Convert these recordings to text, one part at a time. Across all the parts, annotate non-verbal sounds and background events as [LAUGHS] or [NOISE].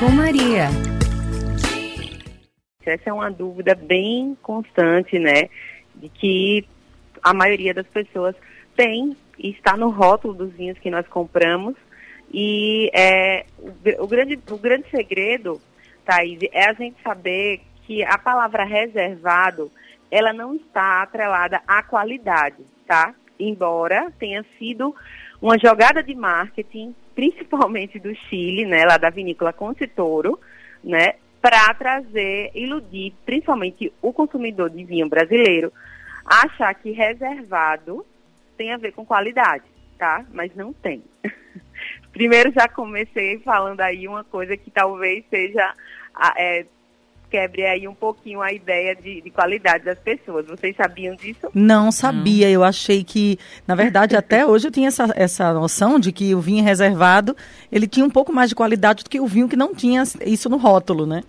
com Maria. Essa é uma dúvida bem constante, né? De que a maioria das pessoas tem e está no rótulo dos vinhos que nós compramos. E é, o, o grande, o grande segredo, Thaís, é a gente saber que a palavra reservado, ela não está atrelada à qualidade, tá? Embora tenha sido uma jogada de marketing, principalmente do Chile, né, lá da vinícola Concitoro, né, para trazer, iludir principalmente o consumidor de vinho brasileiro, achar que reservado tem a ver com qualidade, tá? Mas não tem. [LAUGHS] Primeiro já comecei falando aí uma coisa que talvez seja é, quebre aí um pouquinho a ideia de, de, qualidade das pessoas. Vocês sabiam disso? Não sabia. Hum. Eu achei que, na verdade, até [LAUGHS] hoje eu tinha essa, essa noção de que o vinho reservado ele tinha um pouco mais de qualidade do que o vinho que não tinha isso no rótulo, né?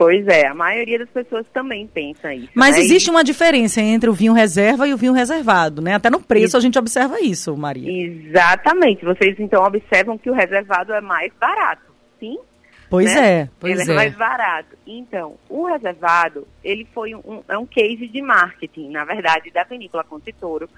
Pois é, a maioria das pessoas também pensa isso. Mas né? existe uma diferença entre o vinho reserva e o vinho reservado, né? Até no preço a gente observa isso, Maria. Exatamente. Vocês então observam que o reservado é mais barato, sim? Pois né? é, pois ele é. é. mais barato. Então, o reservado, ele foi um, é um case de marketing, na verdade, da vinícola Concitoro,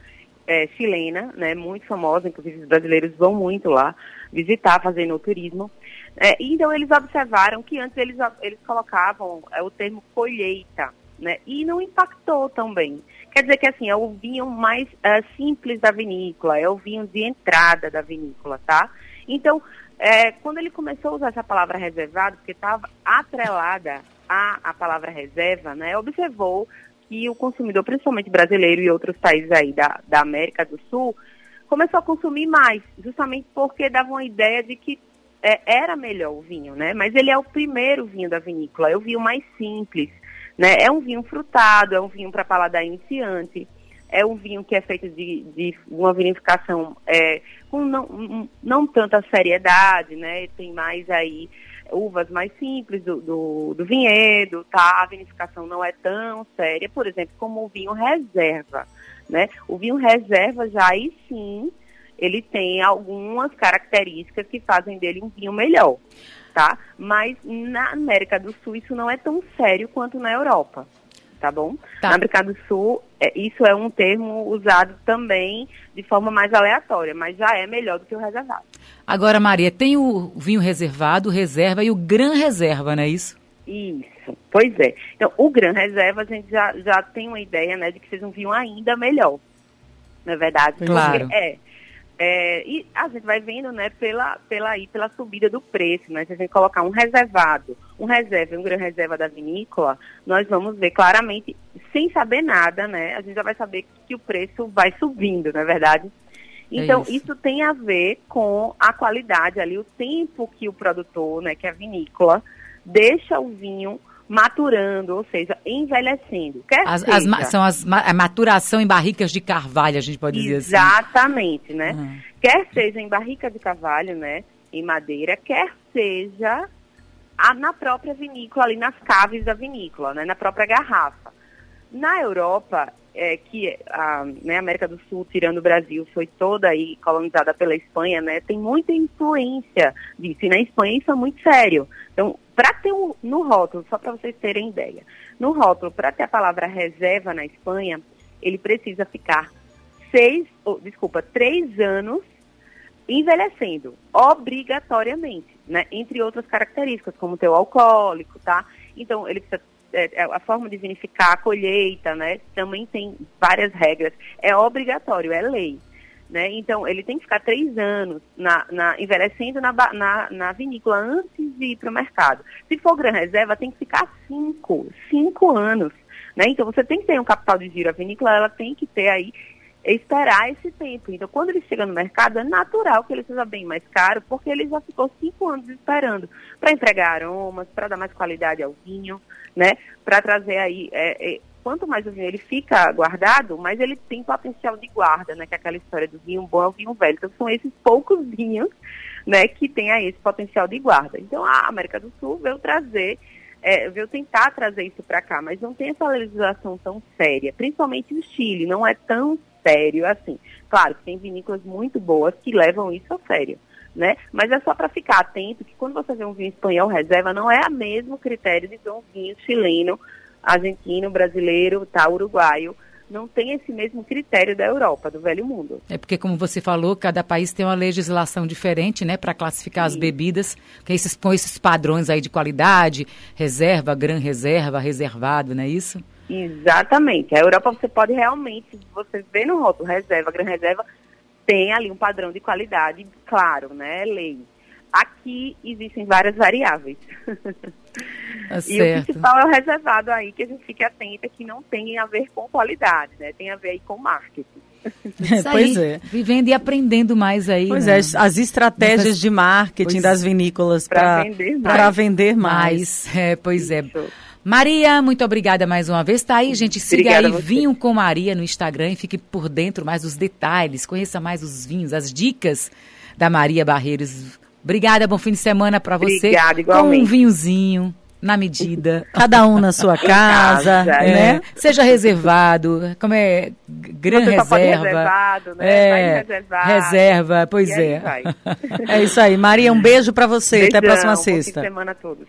é, chilena, né, muito famosa, inclusive os brasileiros vão muito lá visitar, fazendo o turismo. É, então eles observaram que antes eles, eles colocavam é, o termo colheita, né? E não impactou tão bem. Quer dizer que assim, é o vinho mais é, simples da vinícola, é o vinho de entrada da vinícola, tá? Então, é, quando ele começou a usar essa palavra reservado, porque estava atrelada à, à palavra reserva, né? Observou que o consumidor, principalmente brasileiro e outros países aí da, da América do Sul, começou a consumir mais, justamente porque dava uma ideia de que é, era melhor o vinho, né? Mas ele é o primeiro vinho da vinícola, é o vinho mais simples, né? É um vinho frutado, é um vinho para paladar iniciante, é um vinho que é feito de, de uma vinificação é, com não, não tanta seriedade, né? Tem mais aí uvas mais simples do, do, do, vinhedo, tá? A vinificação não é tão séria, por exemplo, como o vinho reserva, né? O vinho reserva já aí sim ele tem algumas características que fazem dele um vinho melhor, tá? Mas na América do Sul isso não é tão sério quanto na Europa, tá bom? Tá. Na América do Sul, é, isso é um termo usado também de forma mais aleatória, mas já é melhor do que o reservado. Agora, Maria, tem o vinho reservado, reserva e o gran reserva, não é isso? Isso, pois é. Então, o gran reserva, a gente já, já tem uma ideia, né, de que seja um vinho ainda melhor, na é verdade. Claro. é, é, e a gente vai vendo, né, pela, pela, aí, pela subida do preço, né? Se a gente colocar um reservado, um reserva e um grande reserva da vinícola, nós vamos ver claramente, sem saber nada, né? A gente já vai saber que o preço vai subindo, não é verdade? É então, é isso. isso. tem a ver com a qualidade ali, o tempo que o produtor, né, que a vinícola, deixa o vinho maturando, ou seja, envelhecendo. Quer as, seja, as, são as, a maturação em barricas de carvalho, a gente pode dizer assim. Exatamente, né? Uhum. Quer seja em barrica de carvalho, né? Em madeira, quer seja a, na própria vinícola, ali nas caves da vinícola, né? Na própria garrafa. Na Europa, é, que a né, América do Sul, tirando o Brasil, foi toda aí colonizada pela Espanha, né? Tem muita influência disso. E na Espanha isso é muito sério. Então, para ter um, no rótulo, só para vocês terem ideia, no rótulo, para ter a palavra reserva na Espanha, ele precisa ficar seis, oh, desculpa, três anos envelhecendo, obrigatoriamente, né? Entre outras características, como o alcoólico, tá? Então, ele precisa a forma de vinificar, a colheita, né? Também tem várias regras. É obrigatório, é lei. Né? Então, ele tem que ficar três anos na, na envelhecendo na, na, na, vinícola antes de ir para o mercado. Se for gran reserva, tem que ficar cinco, cinco anos. Né? Então, você tem que ter um capital de giro. A vinícola ela tem que ter aí, esperar esse tempo. Então, quando ele chega no mercado, é natural que ele seja bem mais caro, porque ele já ficou cinco anos esperando para entregar aromas, para dar mais qualidade ao vinho, né? Para trazer aí é, é, quanto mais o vinho ele fica guardado, mais ele tem potencial de guarda, né? Que é aquela história do vinho bom é o vinho velho. Então são esses poucos vinhos, né, que tem aí esse potencial de guarda. Então a América do Sul veio trazer, é, veio tentar trazer isso para cá, mas não tem essa legislação tão séria, principalmente o Chile, não é tão sério assim. Claro que tem vinícolas muito boas que levam isso a sério, né? Mas é só para ficar atento que quando você vê um vinho espanhol reserva, não é o mesmo critério de ver um vinho chileno, argentino, brasileiro, tá, uruguaio. Não tem esse mesmo critério da Europa, do velho mundo. É porque, como você falou, cada país tem uma legislação diferente, né, para classificar Sim. as bebidas, que esses, põe esses padrões aí de qualidade, reserva, gran reserva, reservado, não é isso? Exatamente. A Europa você pode realmente, você vê no rótulo reserva, gran reserva, tem ali um padrão de qualidade, claro, né? Lei. Aqui existem várias variáveis. [LAUGHS] Tá e o principal é o reservado aí, que a gente fique atenta que não tem a ver com qualidade, né? Tem a ver aí com marketing. [LAUGHS] Isso pois é. Vivendo e aprendendo mais aí. Pois né? é, as estratégias Nessas... de marketing pois das vinícolas para vender mais. vender mais. mais. É, pois é. Isso. é. Maria, muito obrigada mais uma vez. Tá aí, gente. Siga Obrigada aí Vinho com Maria no Instagram e fique por dentro mais dos detalhes. Conheça mais os vinhos, as dicas da Maria Barreiros. Obrigada, bom fim de semana para você. Obrigada, igualmente. Com um vinhozinho na medida. [LAUGHS] Cada um na sua casa, casa é. né? Seja reservado, como é, grande reserva. reservado, né? É, reserva, pois é. [LAUGHS] É isso aí. Maria, um beijo para você. Beijão, Até a próxima sexta. De semana a todos.